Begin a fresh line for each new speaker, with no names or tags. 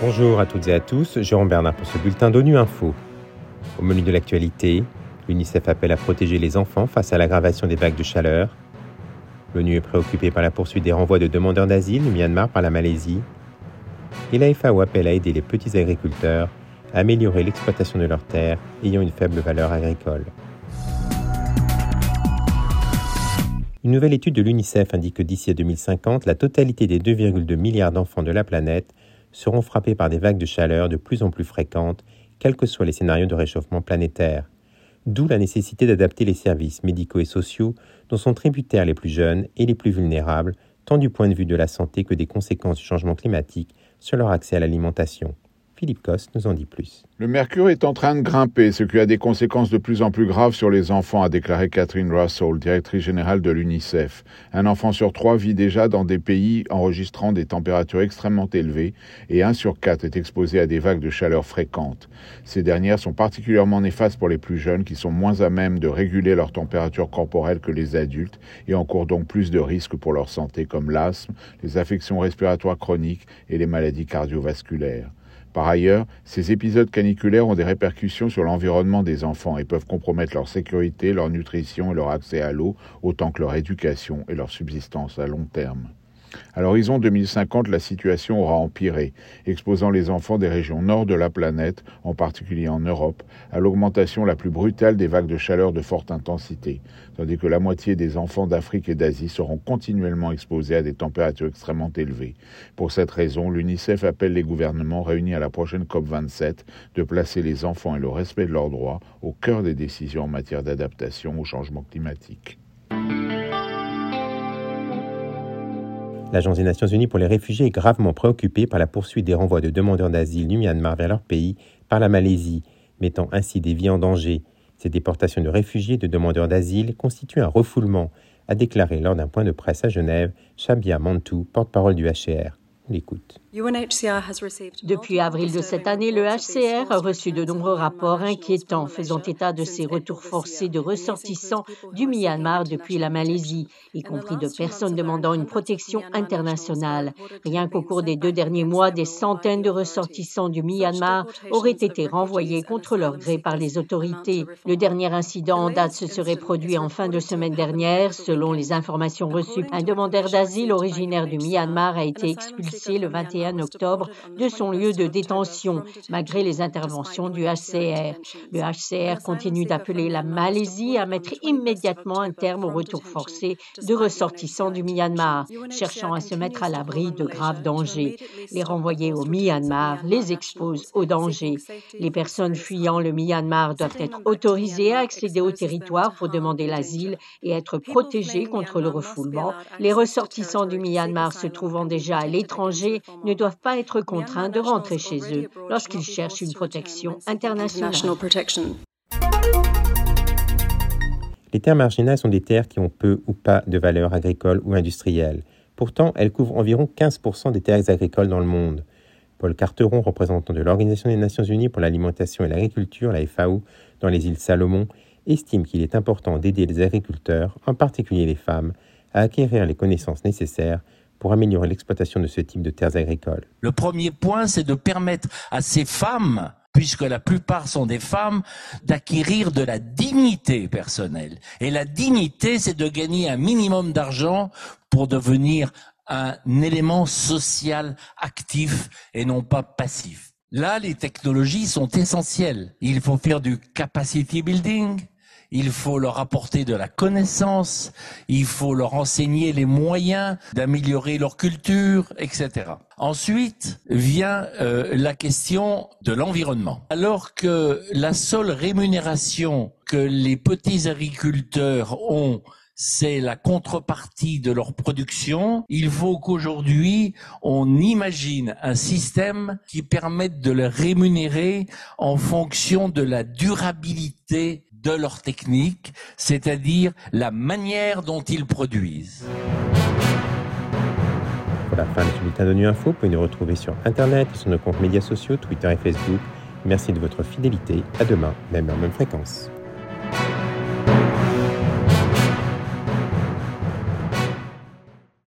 Bonjour à toutes et à tous, Jérôme Bernard pour ce bulletin d'ONU Info. Au menu de l'actualité, l'UNICEF appelle à protéger les enfants face à l'aggravation des vagues de chaleur. L'ONU est préoccupée par la poursuite des renvois de demandeurs d'asile du Myanmar par la Malaisie. Et la FAO appelle à aider les petits agriculteurs à améliorer l'exploitation de leurs terres ayant une faible valeur agricole. Une nouvelle étude de l'UNICEF indique que d'ici à 2050, la totalité des 2,2 milliards d'enfants de la planète seront frappés par des vagues de chaleur de plus en plus fréquentes, quels que soient les scénarios de réchauffement planétaire. D'où la nécessité d'adapter les services médicaux et sociaux dont sont tributaires les plus jeunes et les plus vulnérables, tant du point de vue de la santé que des conséquences du changement climatique sur leur accès à l'alimentation. Philippe Coste nous en dit plus.
Le mercure est en train de grimper, ce qui a des conséquences de plus en plus graves sur les enfants, a déclaré Catherine Russell, directrice générale de l'UNICEF. Un enfant sur trois vit déjà dans des pays enregistrant des températures extrêmement élevées et un sur quatre est exposé à des vagues de chaleur fréquentes. Ces dernières sont particulièrement néfastes pour les plus jeunes qui sont moins à même de réguler leur température corporelle que les adultes et encourent donc plus de risques pour leur santé comme l'asthme, les affections respiratoires chroniques et les maladies cardiovasculaires. Par ailleurs, ces épisodes caniculaires ont des répercussions sur l'environnement des enfants et peuvent compromettre leur sécurité, leur nutrition et leur accès à l'eau, autant que leur éducation et leur subsistance à long terme. À l'horizon 2050, la situation aura empiré, exposant les enfants des régions nord de la planète, en particulier en Europe, à l'augmentation la plus brutale des vagues de chaleur de forte intensité, tandis que la moitié des enfants d'Afrique et d'Asie seront continuellement exposés à des températures extrêmement élevées. Pour cette raison, l'UNICEF appelle les gouvernements réunis à la prochaine COP27 de placer les enfants et le respect de leurs droits au cœur des décisions en matière d'adaptation au changement climatique.
L'Agence des Nations Unies pour les réfugiés est gravement préoccupée par la poursuite des renvois de demandeurs d'asile du Myanmar vers leur pays par la Malaisie, mettant ainsi des vies en danger. Ces déportations de réfugiés et de demandeurs d'asile constituent un refoulement, a déclaré lors d'un point de presse à Genève Shabia Mantou, porte-parole du HCR. L'écoute.
Depuis avril de cette année, le HCR a reçu de nombreux rapports inquiétants faisant état de ces retours forcés de ressortissants du Myanmar depuis la Malaisie, y compris de personnes demandant une protection internationale. Rien qu'au cours des deux derniers mois, des centaines de ressortissants du Myanmar auraient été renvoyés contre leur gré par les autorités. Le dernier incident en date se serait produit en fin de semaine dernière. Selon les informations reçues, un demandeur d'asile originaire du Myanmar a été expulsé le 21 octobre de son lieu de détention, malgré les interventions du HCR. Le HCR continue d'appeler la Malaisie à mettre immédiatement un terme au retour forcé de ressortissants du Myanmar, cherchant à se mettre à l'abri de graves dangers. Les renvoyer au Myanmar les expose au danger. Les personnes fuyant le Myanmar doivent être autorisées à accéder au territoire pour demander l'asile et être protégées contre le refoulement. Les ressortissants du Myanmar se trouvant déjà à l'étranger ne doivent pas être contraints de rentrer chez eux lorsqu'ils cherchent une protection internationale.
Les terres marginales sont des terres qui ont peu ou pas de valeur agricole ou industrielle. Pourtant, elles couvrent environ 15% des terres agricoles dans le monde. Paul Carteron, représentant de l'Organisation des Nations Unies pour l'alimentation et l'agriculture, la FAO, dans les îles Salomon, estime qu'il est important d'aider les agriculteurs, en particulier les femmes, à acquérir les connaissances nécessaires pour améliorer l'exploitation de ce type de terres agricoles
Le premier point, c'est de permettre à ces femmes puisque la plupart sont des femmes, d'acquérir de la dignité personnelle. Et la dignité, c'est de gagner un minimum d'argent pour devenir un élément social actif et non pas passif. Là, les technologies sont essentielles. Il faut faire du capacity building, il faut leur apporter de la connaissance, il faut leur enseigner les moyens d'améliorer leur culture, etc. Ensuite vient euh, la question de l'environnement. Alors que la seule rémunération que les petits agriculteurs ont c'est la contrepartie de leur production. Il faut qu'aujourd'hui, on imagine un système qui permette de les rémunérer en fonction de la durabilité de leur technique, c'est-à-dire la manière dont ils produisent.
La fin de ce bulletin de Info, vous pouvez nous retrouver sur Internet et sur nos comptes médias sociaux, Twitter et Facebook. Merci de votre fidélité. À demain, même heure, même fréquence.